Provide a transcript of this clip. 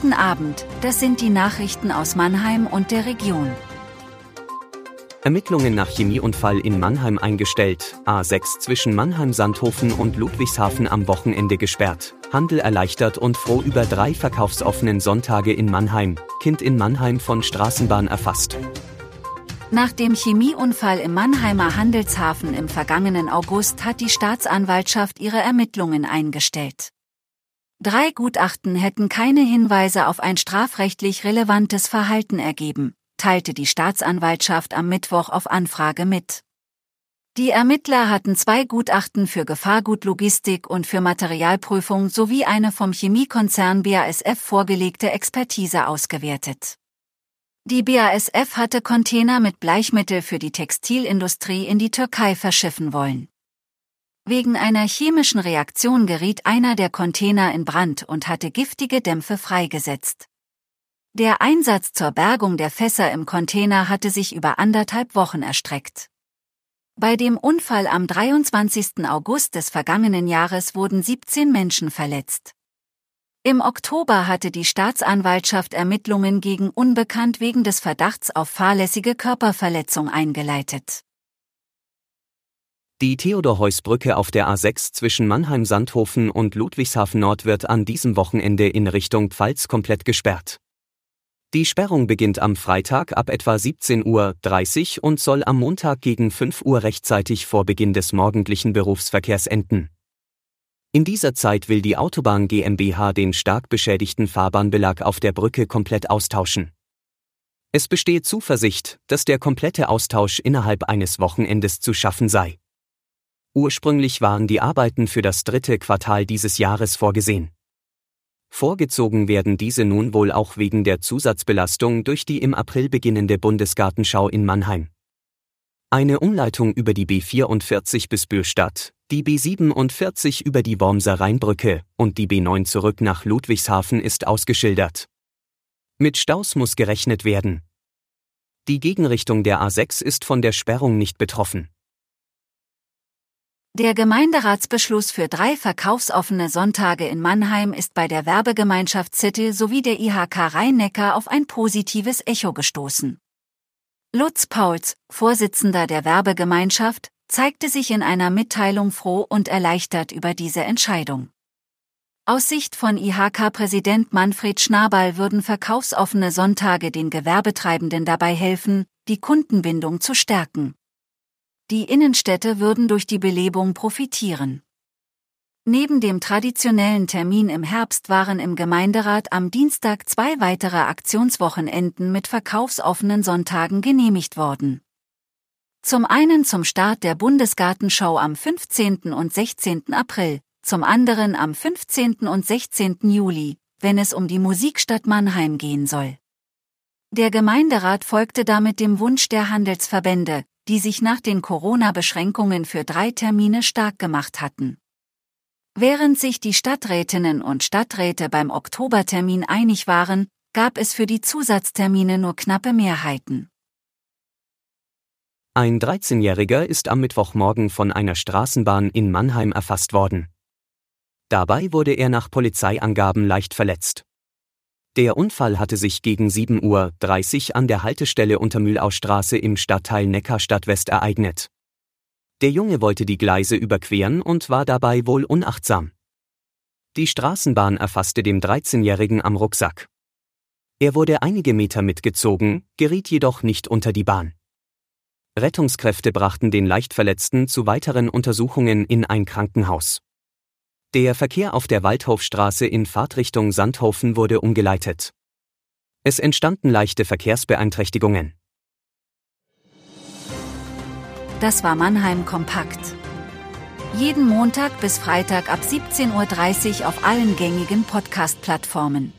Guten Abend, das sind die Nachrichten aus Mannheim und der Region. Ermittlungen nach Chemieunfall in Mannheim eingestellt, A6 zwischen Mannheim-Sandhofen und Ludwigshafen am Wochenende gesperrt, Handel erleichtert und froh über drei verkaufsoffenen Sonntage in Mannheim, Kind in Mannheim von Straßenbahn erfasst. Nach dem Chemieunfall im Mannheimer Handelshafen im vergangenen August hat die Staatsanwaltschaft ihre Ermittlungen eingestellt. Drei Gutachten hätten keine Hinweise auf ein strafrechtlich relevantes Verhalten ergeben, teilte die Staatsanwaltschaft am Mittwoch auf Anfrage mit. Die Ermittler hatten zwei Gutachten für Gefahrgutlogistik und für Materialprüfung sowie eine vom Chemiekonzern BASF vorgelegte Expertise ausgewertet. Die BASF hatte Container mit Bleichmittel für die Textilindustrie in die Türkei verschiffen wollen. Wegen einer chemischen Reaktion geriet einer der Container in Brand und hatte giftige Dämpfe freigesetzt. Der Einsatz zur Bergung der Fässer im Container hatte sich über anderthalb Wochen erstreckt. Bei dem Unfall am 23. August des vergangenen Jahres wurden 17 Menschen verletzt. Im Oktober hatte die Staatsanwaltschaft Ermittlungen gegen Unbekannt wegen des Verdachts auf fahrlässige Körperverletzung eingeleitet. Die Theodor-Heuss-Brücke auf der A6 zwischen Mannheim-Sandhofen und Ludwigshafen Nord wird an diesem Wochenende in Richtung Pfalz komplett gesperrt. Die Sperrung beginnt am Freitag ab etwa 17.30 Uhr und soll am Montag gegen 5 Uhr rechtzeitig vor Beginn des morgendlichen Berufsverkehrs enden. In dieser Zeit will die Autobahn GmbH den stark beschädigten Fahrbahnbelag auf der Brücke komplett austauschen. Es besteht Zuversicht, dass der komplette Austausch innerhalb eines Wochenendes zu schaffen sei. Ursprünglich waren die Arbeiten für das dritte Quartal dieses Jahres vorgesehen. Vorgezogen werden diese nun wohl auch wegen der Zusatzbelastung durch die im April beginnende Bundesgartenschau in Mannheim. Eine Umleitung über die B44 bis Bürstadt, die B47 über die Wormser Rheinbrücke und die B9 zurück nach Ludwigshafen ist ausgeschildert. Mit Staus muss gerechnet werden. Die Gegenrichtung der A6 ist von der Sperrung nicht betroffen. Der Gemeinderatsbeschluss für drei verkaufsoffene Sonntage in Mannheim ist bei der Werbegemeinschaft City sowie der IHK Rhein-Neckar auf ein positives Echo gestoßen. Lutz Pauls, Vorsitzender der Werbegemeinschaft, zeigte sich in einer Mitteilung froh und erleichtert über diese Entscheidung. Aus Sicht von IHK-Präsident Manfred Schnabel würden verkaufsoffene Sonntage den Gewerbetreibenden dabei helfen, die Kundenbindung zu stärken. Die Innenstädte würden durch die Belebung profitieren. Neben dem traditionellen Termin im Herbst waren im Gemeinderat am Dienstag zwei weitere Aktionswochenenden mit verkaufsoffenen Sonntagen genehmigt worden. Zum einen zum Start der Bundesgartenschau am 15. und 16. April, zum anderen am 15. und 16. Juli, wenn es um die Musikstadt Mannheim gehen soll. Der Gemeinderat folgte damit dem Wunsch der Handelsverbände, die sich nach den Corona-Beschränkungen für drei Termine stark gemacht hatten. Während sich die Stadträtinnen und Stadträte beim Oktobertermin einig waren, gab es für die Zusatztermine nur knappe Mehrheiten. Ein 13-Jähriger ist am Mittwochmorgen von einer Straßenbahn in Mannheim erfasst worden. Dabei wurde er nach Polizeiangaben leicht verletzt. Der Unfall hatte sich gegen 7.30 Uhr an der Haltestelle Untermühlausstraße im Stadtteil Neckarstadt West ereignet. Der Junge wollte die Gleise überqueren und war dabei wohl unachtsam. Die Straßenbahn erfasste dem 13-Jährigen am Rucksack. Er wurde einige Meter mitgezogen, geriet jedoch nicht unter die Bahn. Rettungskräfte brachten den Leichtverletzten zu weiteren Untersuchungen in ein Krankenhaus. Der Verkehr auf der Waldhofstraße in Fahrtrichtung Sandhofen wurde umgeleitet. Es entstanden leichte Verkehrsbeeinträchtigungen. Das war Mannheim Kompakt. Jeden Montag bis Freitag ab 17.30 Uhr auf allen gängigen Podcast-Plattformen.